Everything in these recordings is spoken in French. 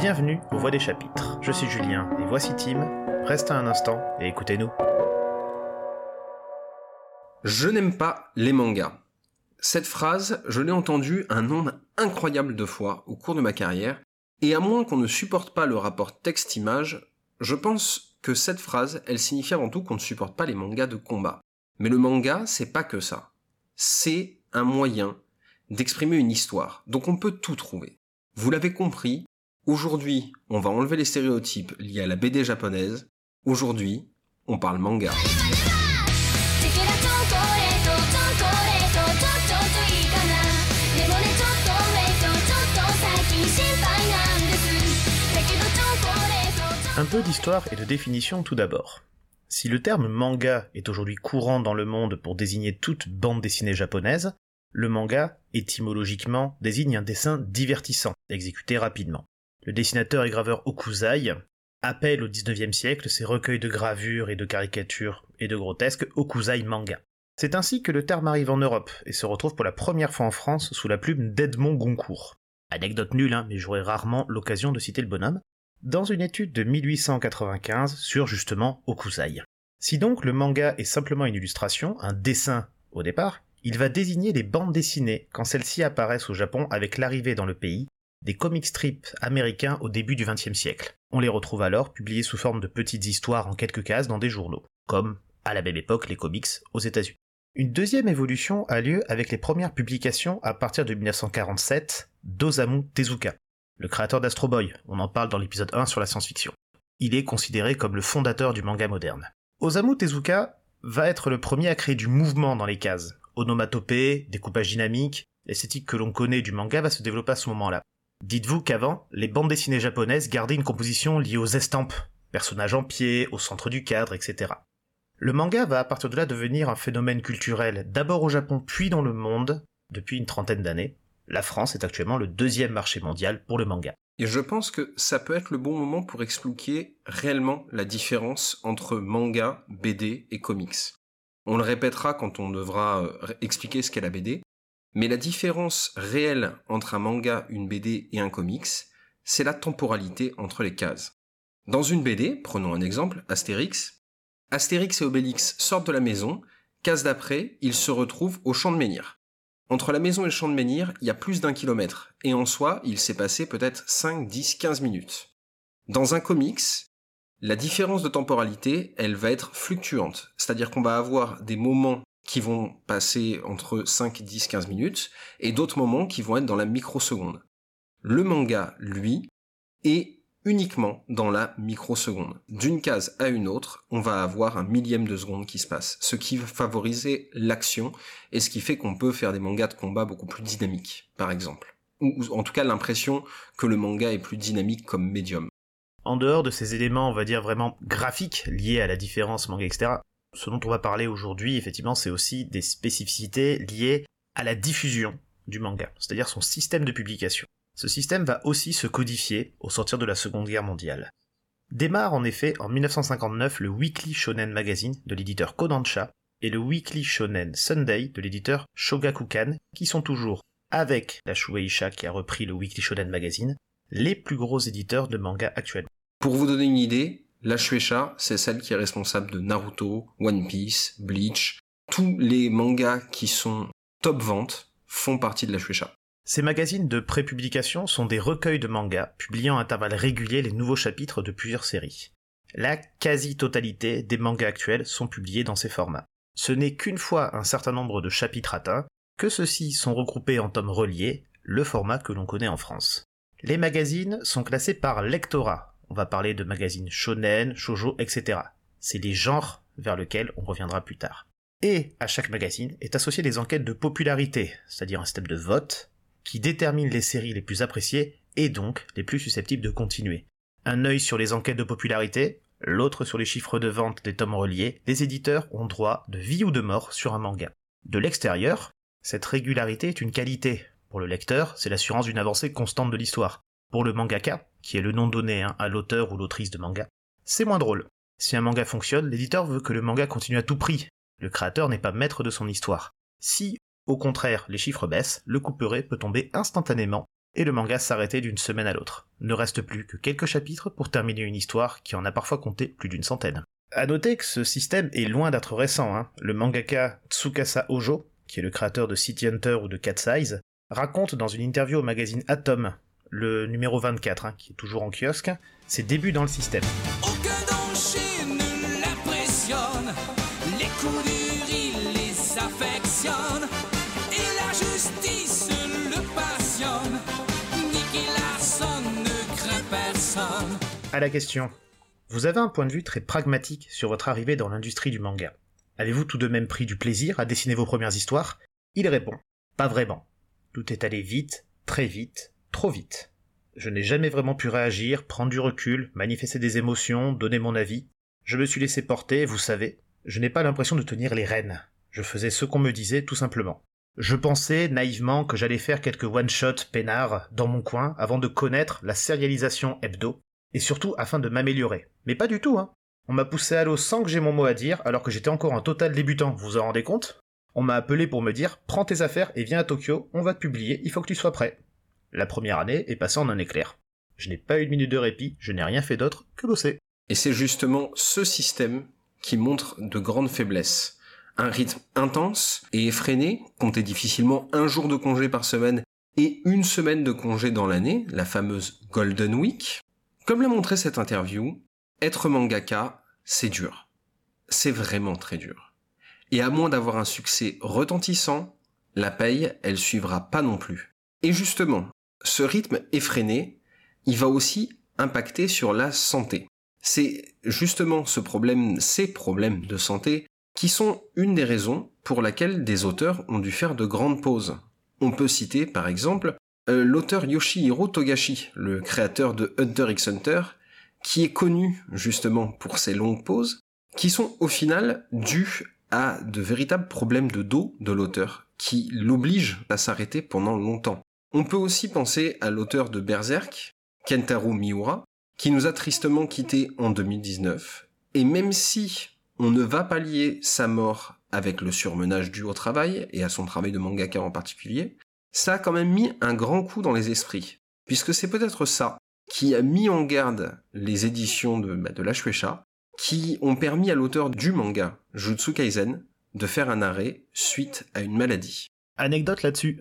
Bienvenue aux Voix des chapitres. Je suis Julien et voici Tim. Restez un instant et écoutez-nous. Je n'aime pas les mangas. Cette phrase, je l'ai entendue un nombre incroyable de fois au cours de ma carrière, et à moins qu'on ne supporte pas le rapport texte-image, je pense que cette phrase, elle signifie avant tout qu'on ne supporte pas les mangas de combat. Mais le manga, c'est pas que ça. C'est un moyen d'exprimer une histoire. Donc on peut tout trouver. Vous l'avez compris, aujourd'hui, on va enlever les stéréotypes liés à la BD japonaise. Aujourd'hui, on parle manga. Un peu d'histoire et de définition tout d'abord. Si le terme manga est aujourd'hui courant dans le monde pour désigner toute bande dessinée japonaise, le manga, étymologiquement, désigne un dessin divertissant, exécuté rapidement. Le dessinateur et graveur Okuzai appelle au XIXe siècle ses recueils de gravures et de caricatures et de grotesques Okuzai manga. C'est ainsi que le terme arrive en Europe et se retrouve pour la première fois en France sous la plume d'Edmond Goncourt. Anecdote nulle, hein, mais j'aurai rarement l'occasion de citer le bonhomme, dans une étude de 1895 sur justement Okuzai. Si donc le manga est simplement une illustration, un dessin au départ, il va désigner les bandes dessinées quand celles-ci apparaissent au Japon avec l'arrivée dans le pays des comic strips américains au début du XXe siècle. On les retrouve alors publiés sous forme de petites histoires en quelques cases dans des journaux, comme à la même époque les comics aux États-Unis. Une deuxième évolution a lieu avec les premières publications à partir de 1947 d'Osamu Tezuka, le créateur d'Astro Boy, on en parle dans l'épisode 1 sur la science-fiction. Il est considéré comme le fondateur du manga moderne. Osamu Tezuka va être le premier à créer du mouvement dans les cases. Onomatopée, découpage dynamique, l'esthétique que l'on connaît du manga va se développer à ce moment-là. Dites-vous qu'avant, les bandes dessinées japonaises gardaient une composition liée aux estampes, personnages en pied, au centre du cadre, etc. Le manga va à partir de là devenir un phénomène culturel, d'abord au Japon puis dans le monde, depuis une trentaine d'années, la France est actuellement le deuxième marché mondial pour le manga. Et je pense que ça peut être le bon moment pour expliquer réellement la différence entre manga, BD et comics. On le répétera quand on devra euh, expliquer ce qu'est la BD, mais la différence réelle entre un manga, une BD et un comics, c'est la temporalité entre les cases. Dans une BD, prenons un exemple, Astérix, Astérix et Obélix sortent de la maison, case d'après, ils se retrouvent au champ de menhir. Entre la maison et le champ de menhir, il y a plus d'un kilomètre, et en soi, il s'est passé peut-être 5, 10, 15 minutes. Dans un comics, la différence de temporalité, elle va être fluctuante. C'est-à-dire qu'on va avoir des moments qui vont passer entre 5, 10, 15 minutes, et d'autres moments qui vont être dans la microseconde. Le manga, lui, est uniquement dans la microseconde. D'une case à une autre, on va avoir un millième de seconde qui se passe, ce qui va favoriser l'action et ce qui fait qu'on peut faire des mangas de combat beaucoup plus dynamiques, par exemple. Ou en tout cas l'impression que le manga est plus dynamique comme médium. En dehors de ces éléments, on va dire vraiment graphiques liés à la différence manga, etc., ce dont on va parler aujourd'hui, effectivement, c'est aussi des spécificités liées à la diffusion du manga, c'est-à-dire son système de publication. Ce système va aussi se codifier au sortir de la Seconde Guerre mondiale. Démarre en effet en 1959 le Weekly Shonen Magazine de l'éditeur Kodansha et le Weekly Shonen Sunday de l'éditeur Shogakukan, qui sont toujours, avec la Shueisha qui a repris le Weekly Shonen Magazine, les plus gros éditeurs de manga actuellement. Pour vous donner une idée, la Shueisha, c'est celle qui est responsable de Naruto, One Piece, Bleach, tous les mangas qui sont top vente font partie de la Shueisha. Ces magazines de prépublication sont des recueils de mangas, publiant à intervalles réguliers les nouveaux chapitres de plusieurs séries. La quasi-totalité des mangas actuels sont publiés dans ces formats. Ce n'est qu'une fois un certain nombre de chapitres atteints que ceux-ci sont regroupés en tomes reliés, le format que l'on connaît en France. Les magazines sont classés par lectorat. On va parler de magazines shonen, shoujo, etc. C'est les genres vers lesquels on reviendra plus tard. Et à chaque magazine est associé des enquêtes de popularité, c'est-à-dire un système de vote, qui détermine les séries les plus appréciées et donc les plus susceptibles de continuer. Un œil sur les enquêtes de popularité, l'autre sur les chiffres de vente des tomes reliés, les éditeurs ont droit de vie ou de mort sur un manga. De l'extérieur, cette régularité est une qualité. Pour le lecteur, c'est l'assurance d'une avancée constante de l'histoire. Pour le mangaka, qui est le nom donné hein, à l'auteur ou l'autrice de manga, c'est moins drôle. Si un manga fonctionne, l'éditeur veut que le manga continue à tout prix. Le créateur n'est pas maître de son histoire. Si au contraire, les chiffres baissent, le couperet peut tomber instantanément et le manga s'arrêtait d'une semaine à l'autre. Ne reste plus que quelques chapitres pour terminer une histoire qui en a parfois compté plus d'une centaine. À noter que ce système est loin d'être récent. Hein. Le mangaka Tsukasa Ojo, qui est le créateur de City Hunter ou de Cat Size, raconte dans une interview au magazine Atom, le numéro 24, hein, qui est toujours en kiosque, ses débuts dans le système. À la question, vous avez un point de vue très pragmatique sur votre arrivée dans l'industrie du manga. Avez-vous tout de même pris du plaisir à dessiner vos premières histoires? Il répond, pas vraiment. Tout est allé vite, très vite, trop vite. Je n'ai jamais vraiment pu réagir, prendre du recul, manifester des émotions, donner mon avis. Je me suis laissé porter, vous savez. Je n'ai pas l'impression de tenir les rênes. Je faisais ce qu'on me disait tout simplement. Je pensais naïvement que j'allais faire quelques one-shot peinards dans mon coin avant de connaître la sérialisation hebdo et surtout afin de m'améliorer. Mais pas du tout, hein. On m'a poussé à l'eau sans que j'ai mon mot à dire, alors que j'étais encore un total débutant, vous vous en rendez compte? On m'a appelé pour me dire Prends tes affaires et viens à Tokyo, on va te publier, il faut que tu sois prêt. La première année est passée en un éclair. Je n'ai pas eu une minute de répit, je n'ai rien fait d'autre que bosser. Et c'est justement ce système qui montre de grandes faiblesses. Un rythme intense et effréné, comptez difficilement un jour de congé par semaine et une semaine de congé dans l'année, la fameuse Golden Week, comme l'a montré cette interview, être mangaka, c'est dur. C'est vraiment très dur. Et à moins d'avoir un succès retentissant, la paye, elle suivra pas non plus. Et justement, ce rythme effréné, il va aussi impacter sur la santé. C'est justement ce problème, ces problèmes de santé, qui sont une des raisons pour laquelle des auteurs ont dû faire de grandes pauses. On peut citer par exemple euh, l'auteur Yoshihiro Togashi, le créateur de Hunter x Hunter, qui est connu justement pour ses longues pauses, qui sont au final dues à de véritables problèmes de dos de l'auteur, qui l'obligent à s'arrêter pendant longtemps. On peut aussi penser à l'auteur de Berserk, Kentaro Miura, qui nous a tristement quittés en 2019, et même si on ne va pas lier sa mort avec le surmenage dû au travail, et à son travail de mangaka en particulier, ça a quand même mis un grand coup dans les esprits, puisque c'est peut-être ça qui a mis en garde les éditions de, bah, la Shueisha, qui ont permis à l'auteur du manga, Jutsu Kaisen, de faire un arrêt suite à une maladie. Anecdote là-dessus.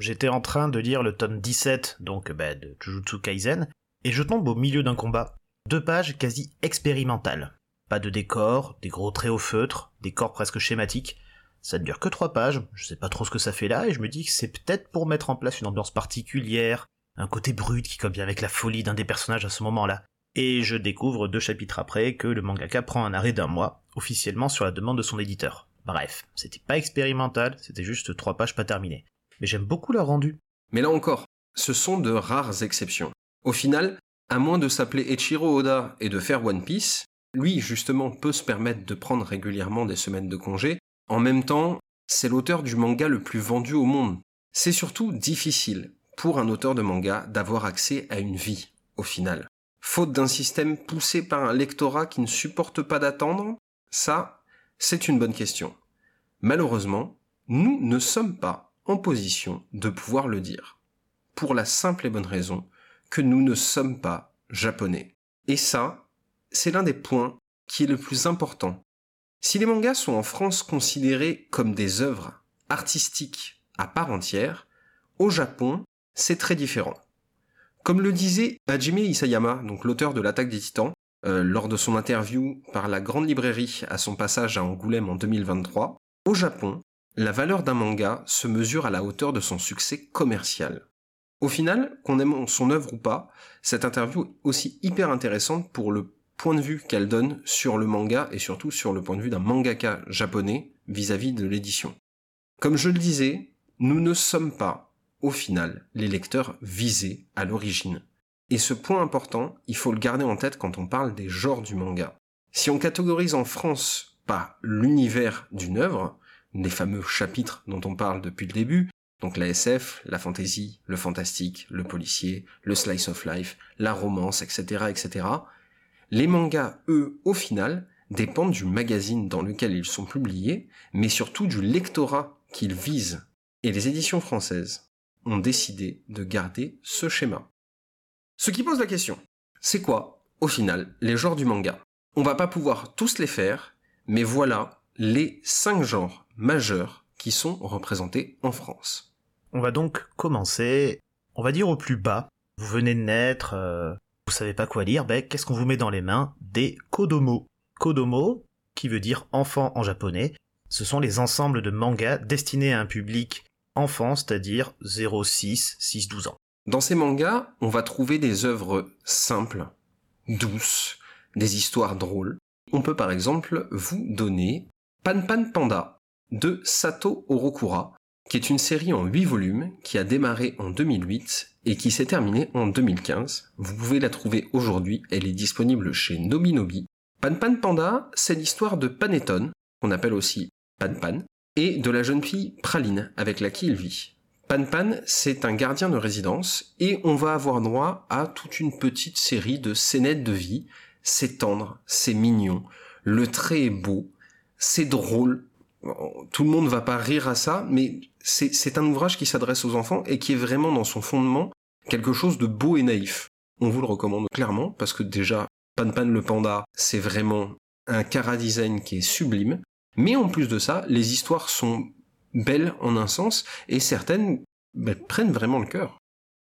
J'étais en train de lire le tome 17, donc bah, de Jujutsu Kaisen, et je tombe au milieu d'un combat. Deux pages quasi expérimentales. Pas de décor, des gros traits au feutre, des corps presque schématiques. Ça ne dure que trois pages, je sais pas trop ce que ça fait là, et je me dis que c'est peut-être pour mettre en place une ambiance particulière, un côté brut qui convient avec la folie d'un des personnages à ce moment-là. Et je découvre deux chapitres après que le mangaka prend un arrêt d'un mois, officiellement sur la demande de son éditeur. Bref, c'était pas expérimental, c'était juste trois pages pas terminées. Mais j'aime beaucoup leur rendu. Mais là encore, ce sont de rares exceptions. Au final, à moins de s'appeler Echiro Oda et de faire One Piece, lui justement peut se permettre de prendre régulièrement des semaines de congé, en même temps, c'est l'auteur du manga le plus vendu au monde. C'est surtout difficile pour un auteur de manga d'avoir accès à une vie, au final. Faute d'un système poussé par un lectorat qui ne supporte pas d'attendre, ça, c'est une bonne question. Malheureusement, nous ne sommes pas position de pouvoir le dire. Pour la simple et bonne raison que nous ne sommes pas japonais. Et ça, c'est l'un des points qui est le plus important si les mangas sont en France considérés comme des œuvres artistiques à part entière, au Japon, c'est très différent. Comme le disait Hajime Isayama, donc l'auteur de l'attaque des titans, euh, lors de son interview par la grande librairie à son passage à Angoulême en 2023, au Japon, la valeur d'un manga se mesure à la hauteur de son succès commercial. Au final, qu'on aime son œuvre ou pas, cette interview est aussi hyper intéressante pour le point de vue qu'elle donne sur le manga et surtout sur le point de vue d'un mangaka japonais vis-à-vis de l'édition. Comme je le disais, nous ne sommes pas, au final, les lecteurs visés à l'origine. Et ce point important, il faut le garder en tête quand on parle des genres du manga. Si on catégorise en France pas l'univers d'une œuvre, les fameux chapitres dont on parle depuis le début, donc la SF, la fantasy, le fantastique, le policier, le slice of life, la romance, etc., etc., les mangas, eux, au final, dépendent du magazine dans lequel ils sont publiés, mais surtout du lectorat qu'ils visent. Et les éditions françaises ont décidé de garder ce schéma. Ce qui pose la question, c'est quoi, au final, les genres du manga? On va pas pouvoir tous les faire, mais voilà les cinq genres majeurs qui sont représentés en France. On va donc commencer, on va dire au plus bas. Vous venez de naître, euh, vous savez pas quoi lire, ben qu'est-ce qu'on vous met dans les mains Des kodomo. Kodomo, qui veut dire enfant en japonais, ce sont les ensembles de mangas destinés à un public enfant, c'est-à-dire 0,6, 6, 12 ans. Dans ces mangas, on va trouver des œuvres simples, douces, des histoires drôles. On peut par exemple vous donner Pan Pan Panda de Sato Orokura, qui est une série en 8 volumes qui a démarré en 2008 et qui s'est terminée en 2015. Vous pouvez la trouver aujourd'hui, elle est disponible chez Nobinobi. Pan Pan Panda, c'est l'histoire de Panettone, qu'on appelle aussi Pan Pan, et de la jeune fille Praline avec laquelle il vit. Pan Pan, c'est un gardien de résidence et on va avoir droit à toute une petite série de scénettes de vie. C'est tendre, c'est mignon, le trait est beau, c'est drôle. Tout le monde va pas rire à ça, mais c'est un ouvrage qui s'adresse aux enfants et qui est vraiment dans son fondement quelque chose de beau et naïf. On vous le recommande clairement parce que déjà, Pan Pan le panda, c'est vraiment un cara design qui est sublime. Mais en plus de ça, les histoires sont belles en un sens, et certaines ben, prennent vraiment le cœur.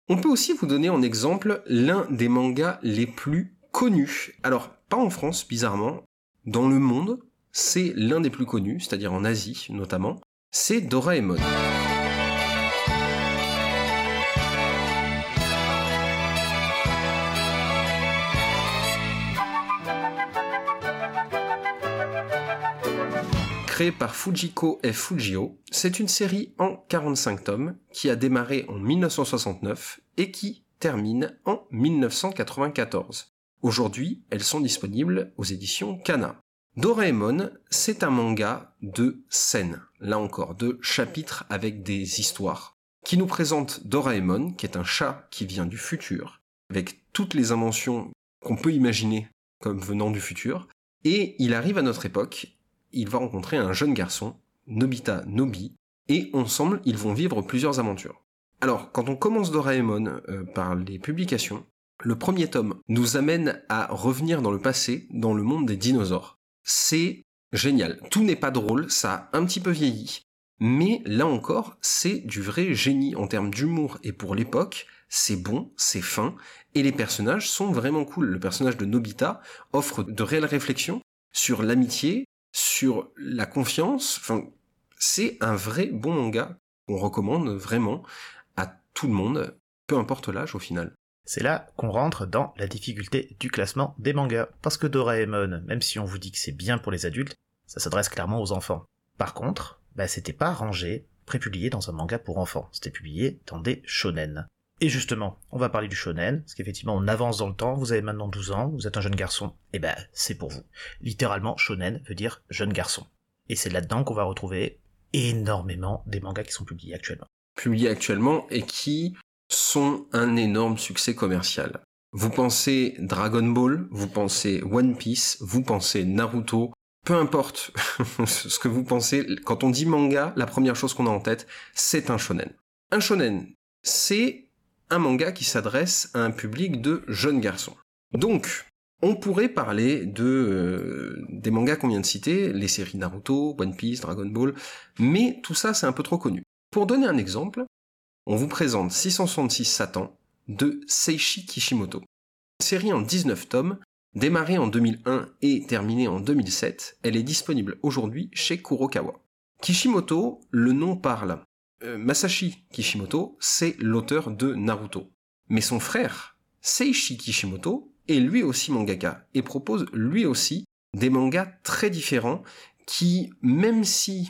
On peut aussi vous donner en exemple l'un des mangas les plus connus. Alors, pas en France, bizarrement, dans le monde, c'est l'un des plus connus, c'est-à-dire en Asie notamment, c'est Doraemon. Créé par Fujiko F. Fujio, c'est une série en 45 tomes qui a démarré en 1969 et qui termine en 1994. Aujourd'hui, elles sont disponibles aux éditions Kana. Doraemon, c'est un manga de scènes, là encore, de chapitres avec des histoires, qui nous présente Doraemon, qui est un chat qui vient du futur, avec toutes les inventions qu'on peut imaginer comme venant du futur, et il arrive à notre époque il va rencontrer un jeune garçon, Nobita Nobi, et ensemble, ils vont vivre plusieurs aventures. Alors, quand on commence Doraemon euh, par les publications, le premier tome nous amène à revenir dans le passé, dans le monde des dinosaures. C'est génial. Tout n'est pas drôle, ça a un petit peu vieilli, mais là encore, c'est du vrai génie en termes d'humour et pour l'époque, c'est bon, c'est fin, et les personnages sont vraiment cool. Le personnage de Nobita offre de réelles réflexions sur l'amitié, sur la confiance. Enfin, c'est un vrai bon manga qu'on recommande vraiment à tout le monde, peu importe l'âge au final. C'est là qu'on rentre dans la difficulté du classement des mangas. Parce que Doraemon, même si on vous dit que c'est bien pour les adultes, ça s'adresse clairement aux enfants. Par contre, bah, c'était pas rangé, prépublié dans un manga pour enfants. C'était publié dans des shonen. Et justement, on va parler du shonen, parce qu'effectivement on avance dans le temps, vous avez maintenant 12 ans, vous êtes un jeune garçon, et ben c'est pour vous. Littéralement, shonen veut dire jeune garçon. Et c'est là-dedans qu'on va retrouver énormément des mangas qui sont publiés actuellement. Publiés actuellement et qui sont un énorme succès commercial. Vous pensez Dragon Ball, vous pensez One Piece, vous pensez Naruto, peu importe ce que vous pensez, quand on dit manga, la première chose qu'on a en tête, c'est un shonen. Un shonen, c'est un manga qui s'adresse à un public de jeunes garçons. Donc, on pourrait parler de euh, des mangas qu'on vient de citer, les séries Naruto, One Piece, Dragon Ball, mais tout ça c'est un peu trop connu. Pour donner un exemple, on vous présente 666 Satan de Seishi Kishimoto. série en 19 tomes, démarrée en 2001 et terminée en 2007, elle est disponible aujourd'hui chez Kurokawa. Kishimoto, le nom parle. Euh, Masashi Kishimoto, c'est l'auteur de Naruto. Mais son frère, Seishi Kishimoto, est lui aussi mangaka et propose lui aussi des mangas très différents qui, même si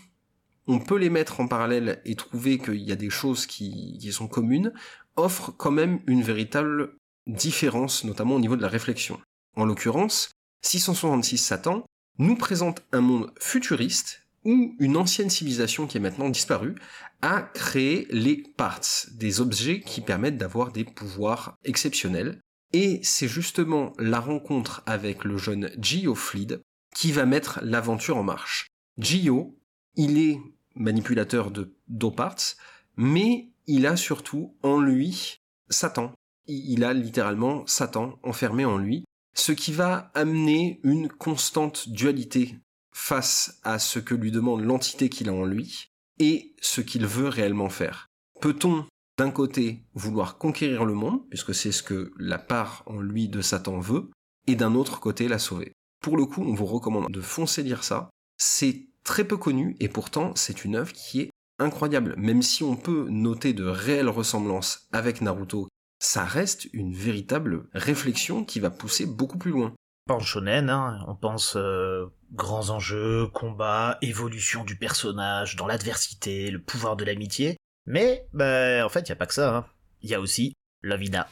on peut les mettre en parallèle et trouver qu'il y a des choses qui, sont communes, offrent quand même une véritable différence, notamment au niveau de la réflexion. En l'occurrence, 666 Satan nous présente un monde futuriste où une ancienne civilisation qui est maintenant disparue a créé les parts, des objets qui permettent d'avoir des pouvoirs exceptionnels. Et c'est justement la rencontre avec le jeune Gio Fleed qui va mettre l'aventure en marche. Gio, il est manipulateur de d'Oparts, mais il a surtout en lui Satan. Il a littéralement Satan enfermé en lui, ce qui va amener une constante dualité face à ce que lui demande l'entité qu'il a en lui et ce qu'il veut réellement faire. Peut-on d'un côté vouloir conquérir le monde, puisque c'est ce que la part en lui de Satan veut, et d'un autre côté la sauver? Pour le coup, on vous recommande de foncer lire ça. C'est très peu connu et pourtant c'est une œuvre qui est incroyable. Même si on peut noter de réelles ressemblances avec Naruto, ça reste une véritable réflexion qui va pousser beaucoup plus loin. Shonen, hein, on pense euh, grands enjeux, combats, évolution du personnage, dans l'adversité, le pouvoir de l'amitié. Mais, bah, en fait, il y a pas que ça. Hein. Il y a aussi Lovina.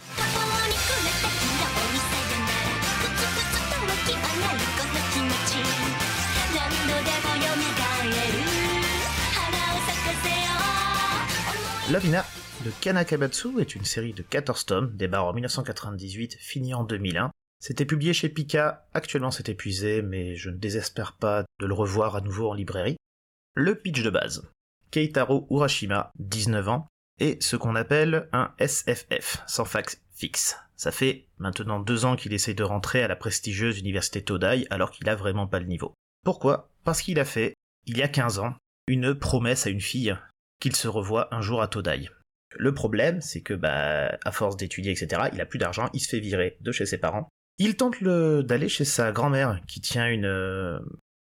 Lovina de Kanakamatsu est une série de 14 tomes, débarre en 1998, finie en 2001. C'était publié chez Pika, actuellement c'est épuisé, mais je ne désespère pas de le revoir à nouveau en librairie. Le pitch de base. Keitaro Urashima, 19 ans, est ce qu'on appelle un SFF, sans fax fixe. Ça fait maintenant deux ans qu'il essaie de rentrer à la prestigieuse université Todai alors qu'il a vraiment pas le niveau. Pourquoi? Parce qu'il a fait, il y a 15 ans, une promesse à une fille qu'il se revoit un jour à Todai. Le problème, c'est que, bah, à force d'étudier, etc., il a plus d'argent, il se fait virer de chez ses parents. Il tente d'aller chez sa grand-mère, qui tient une, euh,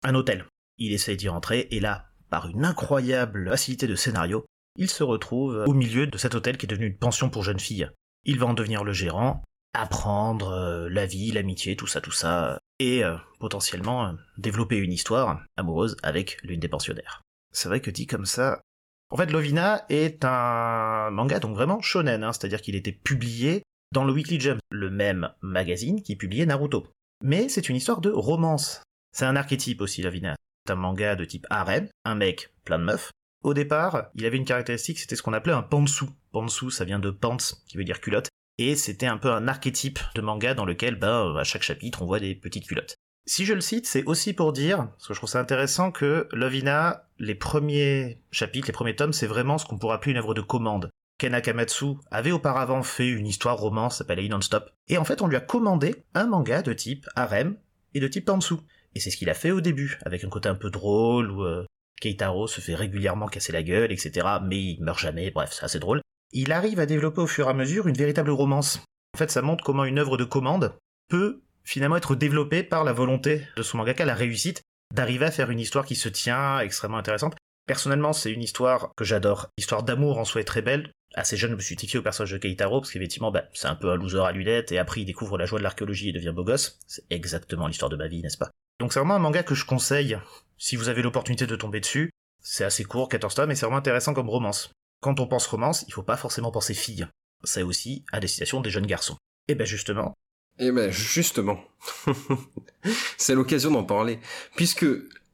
un hôtel. Il essaie d'y rentrer, et là, par une incroyable facilité de scénario, il se retrouve au milieu de cet hôtel qui est devenu une pension pour jeunes filles. Il va en devenir le gérant, apprendre euh, la vie, l'amitié, tout ça, tout ça, et euh, potentiellement développer une histoire amoureuse avec l'une des pensionnaires. C'est vrai que dit comme ça, en fait, Lovina est un manga donc vraiment shonen, hein, c'est-à-dire qu'il était publié dans le Weekly Jump, le même magazine qui publiait Naruto. Mais c'est une histoire de romance. C'est un archétype aussi, Lovina. C'est un manga de type harem, un mec plein de meufs. Au départ, il avait une caractéristique, c'était ce qu'on appelait un pantsu. Pantsu, ça vient de pants, qui veut dire culotte. Et c'était un peu un archétype de manga dans lequel, bah, à chaque chapitre, on voit des petites culottes. Si je le cite, c'est aussi pour dire, parce que je trouve ça intéressant, que Lovina, les premiers chapitres, les premiers tomes, c'est vraiment ce qu'on pourrait appeler une œuvre de commande. Ken Akamatsu avait auparavant fait une histoire romance, s'appelait Non-Stop, et en fait on lui a commandé un manga de type harem et de type Tansu. Et c'est ce qu'il a fait au début, avec un côté un peu drôle, où euh, Keitaro se fait régulièrement casser la gueule, etc., mais il meurt jamais, bref, c'est assez drôle. Il arrive à développer au fur et à mesure une véritable romance. En fait, ça montre comment une œuvre de commande peut finalement être développé par la volonté de son mangaka, la réussite d'arriver à faire une histoire qui se tient, extrêmement intéressante. Personnellement, c'est une histoire que j'adore. L'histoire d'amour en soi est très belle. Assez jeune, je me suis identifié au personnage de Keitaro, parce qu'effectivement, bah, c'est un peu un loser à lunettes, et après il découvre la joie de l'archéologie et devient beau gosse. C'est exactement l'histoire de ma vie, n'est-ce pas? Donc c'est vraiment un manga que je conseille, si vous avez l'opportunité de tomber dessus. C'est assez court, 14 tomes, et c'est vraiment intéressant comme romance. Quand on pense romance, il faut pas forcément penser fille. C'est aussi à destination des jeunes garçons. Et ben justement, eh ben justement, c'est l'occasion d'en parler, puisque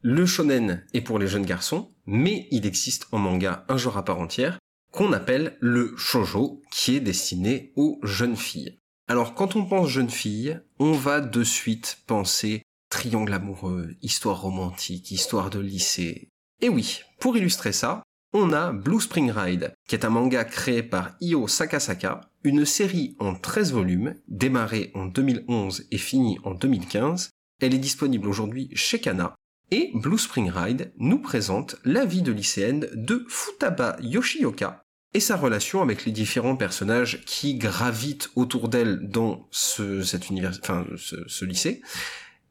le shonen est pour les jeunes garçons, mais il existe en manga un genre à part entière qu'on appelle le shojo, qui est destiné aux jeunes filles. Alors quand on pense jeunes filles, on va de suite penser triangle amoureux, histoire romantique, histoire de lycée. Et oui, pour illustrer ça, on a Blue Spring Ride, qui est un manga créé par Io Sakasaka, une série en 13 volumes, démarrée en 2011 et finie en 2015. Elle est disponible aujourd'hui chez Kana, et Blue Spring Ride nous présente la vie de lycéenne de Futaba Yoshioka et sa relation avec les différents personnages qui gravitent autour d'elle dans ce, lycée,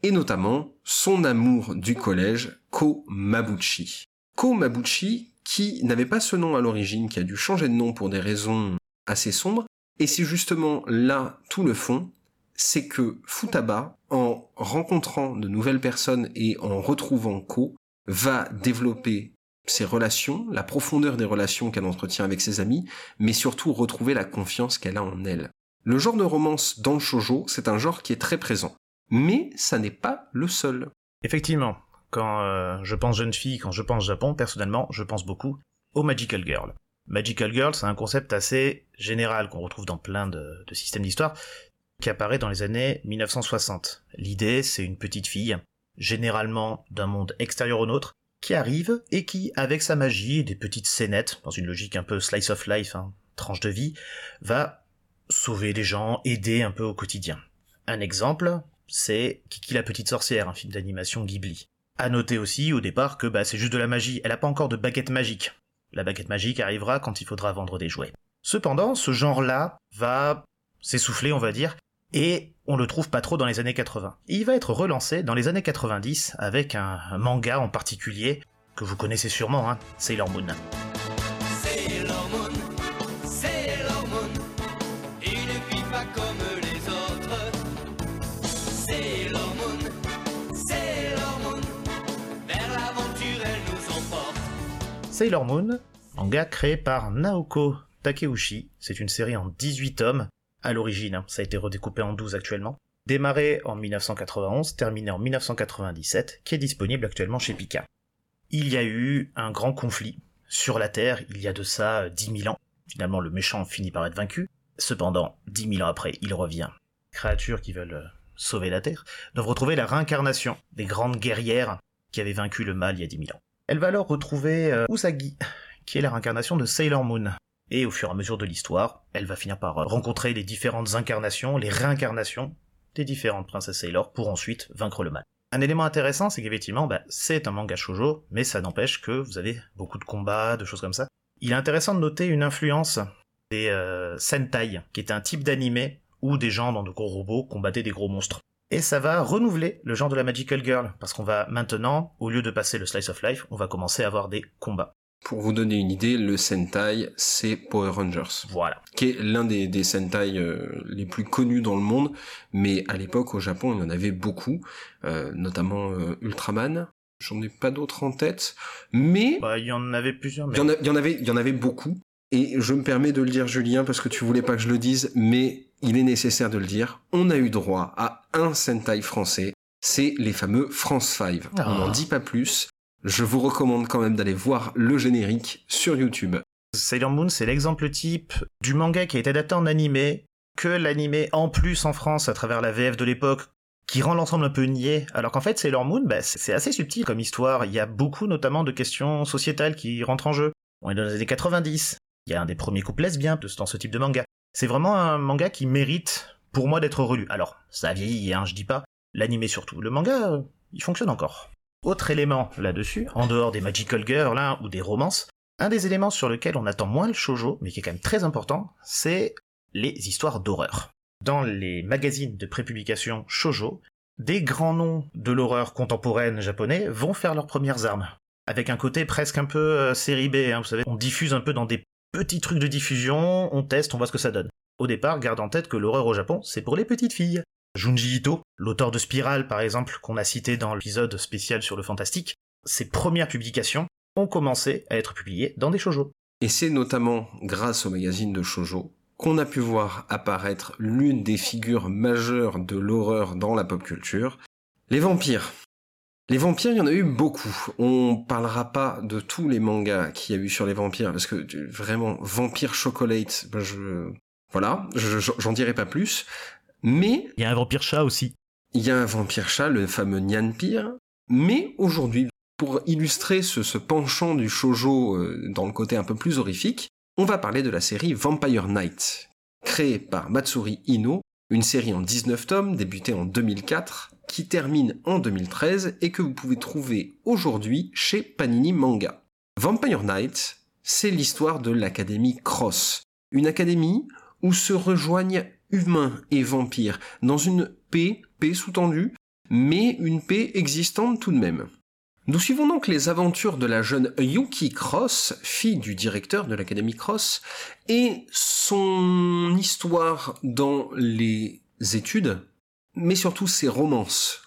et notamment son amour du collège, Ko Mabuchi. Ko Mabuchi, qui n'avait pas ce nom à l'origine, qui a dû changer de nom pour des raisons assez sombres. Et c'est justement là tout le fond, c'est que Futaba, en rencontrant de nouvelles personnes et en retrouvant Ko, va développer ses relations, la profondeur des relations qu'elle entretient avec ses amis, mais surtout retrouver la confiance qu'elle a en elle. Le genre de romance dans le shoujo, c'est un genre qui est très présent. Mais ça n'est pas le seul. Effectivement, quand euh, je pense jeune fille, quand je pense Japon, personnellement, je pense beaucoup au Magical Girl. Magical Girl, c'est un concept assez général qu'on retrouve dans plein de, systèmes d'histoire, qui apparaît dans les années 1960. L'idée, c'est une petite fille, généralement d'un monde extérieur au nôtre, qui arrive et qui, avec sa magie et des petites scénettes, dans une logique un peu slice of life, hein, tranche de vie, va sauver des gens, aider un peu au quotidien. Un exemple, c'est Kiki la petite sorcière, un film d'animation Ghibli. À noter aussi au départ que bah, c'est juste de la magie, elle a pas encore de baguette magique. La baguette magique arrivera quand il faudra vendre des jouets. Cependant, ce genre-là va s'essouffler, on va dire, et on le trouve pas trop dans les années 80. il va être relancé dans les années 90 avec un, manga en particulier que vous connaissez sûrement, hein, Sailor Moon. Sailor Moon, manga créé par Naoko Takeuchi, c'est une série en 18 tomes à l'origine, hein. ça a été redécoupé en 12 actuellement, démarré en 1991, terminé en 1997, qui est disponible actuellement chez Pika. Il y a eu un grand conflit sur la Terre il y a de ça 10 euh, 000 ans. Finalement, le méchant finit par être vaincu. Cependant, 10 000 ans après, il revient. Créatures qui veulent euh, sauver la Terre doivent retrouver la réincarnation des grandes guerrières qui avaient vaincu le mal il y a 10 000 ans. Elle va alors retrouver euh, Usagi, qui est la réincarnation de Sailor Moon, et au fur et à mesure de l'histoire, elle va finir par euh, rencontrer les différentes incarnations, les réincarnations des différentes princesses Sailor pour ensuite vaincre le mal. Un élément intéressant, c'est qu'effectivement, bah, c'est un manga shoujo, mais ça n'empêche que vous avez beaucoup de combats, de choses comme ça. Il est intéressant de noter une influence des euh, Sentai, qui est un type d'animé où des gens dans de gros robots combattaient des gros monstres. Et ça va renouveler le genre de la Magical Girl, parce qu'on va maintenant, au lieu de passer le Slice of Life, on va commencer à avoir des combats. Pour vous donner une idée, le Sentai, c'est Power Rangers. Voilà. Qui est l'un des, des Sentai euh, les plus connus dans le monde, mais à l'époque, au Japon, il y en avait beaucoup, euh, notamment euh, Ultraman. J'en ai pas d'autres en tête, mais... Bah, il y en avait plusieurs, mais... Il y, en avait, il y en avait beaucoup, et je me permets de le dire, Julien, parce que tu voulais pas que je le dise, mais il est nécessaire de le dire. On a eu droit à un Sentai français, c'est les fameux France 5. On n'en ah. dit pas plus je vous recommande quand même d'aller voir le générique sur YouTube. Sailor Moon, c'est l'exemple type du manga qui a été adapté en animé, que l'animé en plus en France à travers la VF de l'époque, qui rend l'ensemble un peu niais, alors qu'en fait Sailor Moon, bah, c'est assez subtil comme histoire, il y a beaucoup notamment de questions sociétales qui rentrent en jeu. On est dans les années 90, il y a un des premiers couples lesbiens dans ce type de manga. C'est vraiment un manga qui mérite, pour moi, d'être relu. Alors, ça a vieilli, hein, je dis pas, l'animé surtout. Le manga, il fonctionne encore. Autre élément là-dessus, en dehors des Magical Girls hein, ou des romances, un des éléments sur lequel on attend moins le shoujo, mais qui est quand même très important, c'est les histoires d'horreur. Dans les magazines de prépublication shoujo, des grands noms de l'horreur contemporaine japonais vont faire leurs premières armes. Avec un côté presque un peu euh, série B, hein, vous savez, on diffuse un peu dans des petits trucs de diffusion, on teste, on voit ce que ça donne. Au départ, garde en tête que l'horreur au Japon, c'est pour les petites filles. Junji Ito, l'auteur de Spiral par exemple, qu'on a cité dans l'épisode spécial sur le fantastique, ses premières publications ont commencé à être publiées dans des shoujo. Et c'est notamment grâce au magazine de shoujo qu'on a pu voir apparaître l'une des figures majeures de l'horreur dans la pop culture, les vampires. Les vampires, il y en a eu beaucoup. On parlera pas de tous les mangas qu'il y a eu sur les vampires, parce que vraiment, Vampire Chocolate, ben je... Voilà, j'en dirai pas plus. Mais... Il y a un vampire chat aussi. Il y a un vampire chat, le fameux Nyanpire. Mais aujourd'hui, pour illustrer ce, penchant du shojo euh, dans le côté un peu plus horrifique, on va parler de la série Vampire Night, créée par Matsuri Ino, une série en 19 tomes débutée en 2004, qui termine en 2013 et que vous pouvez trouver aujourd'hui chez Panini Manga. Vampire Night, c'est l'histoire de l'Académie Cross, une académie où se rejoignent humains et vampires, dans une paix, paix sous-tendue, mais une paix existante tout de même. Nous suivons donc les aventures de la jeune Yuki Cross, fille du directeur de l'Académie Cross, et son histoire dans les études, mais surtout ses romances.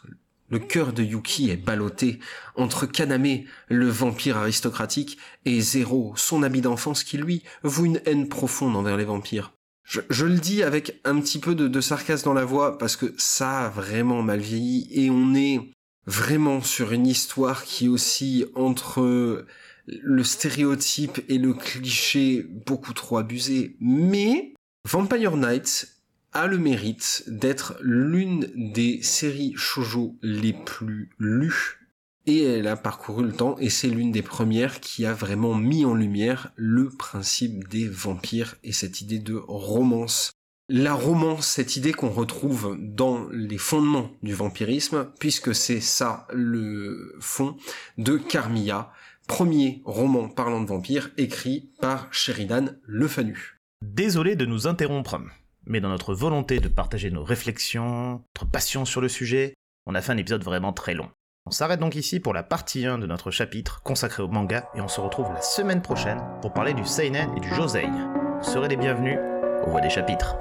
Le cœur de Yuki est ballotté entre Kaname, le vampire aristocratique, et Zero, son ami d'enfance qui lui voue une haine profonde envers les vampires. Je, le dis avec un petit peu de, sarcasme dans la voix parce que ça a vraiment mal vieilli et on est vraiment sur une histoire qui aussi entre le stéréotype et le cliché beaucoup trop abusé. Mais Vampire Nights le mérite d'être l'une des séries shoujo les plus lues et elle a parcouru le temps et c'est l'une des premières qui a vraiment mis en lumière le principe des vampires et cette idée de romance. La romance, cette idée qu'on retrouve dans les fondements du vampirisme, puisque c'est ça le fond de Carmilla, premier roman parlant de vampires écrit par Sheridan Le Fanu. Désolé de nous interrompre, mais dans notre volonté de partager nos réflexions, notre passion sur le sujet, on a fait un épisode vraiment très long. On s'arrête donc ici pour la partie 1 de notre chapitre consacré au manga et on se retrouve la semaine prochaine pour parler du seinen et du josei. Vous serez les bienvenus au voie des chapitres.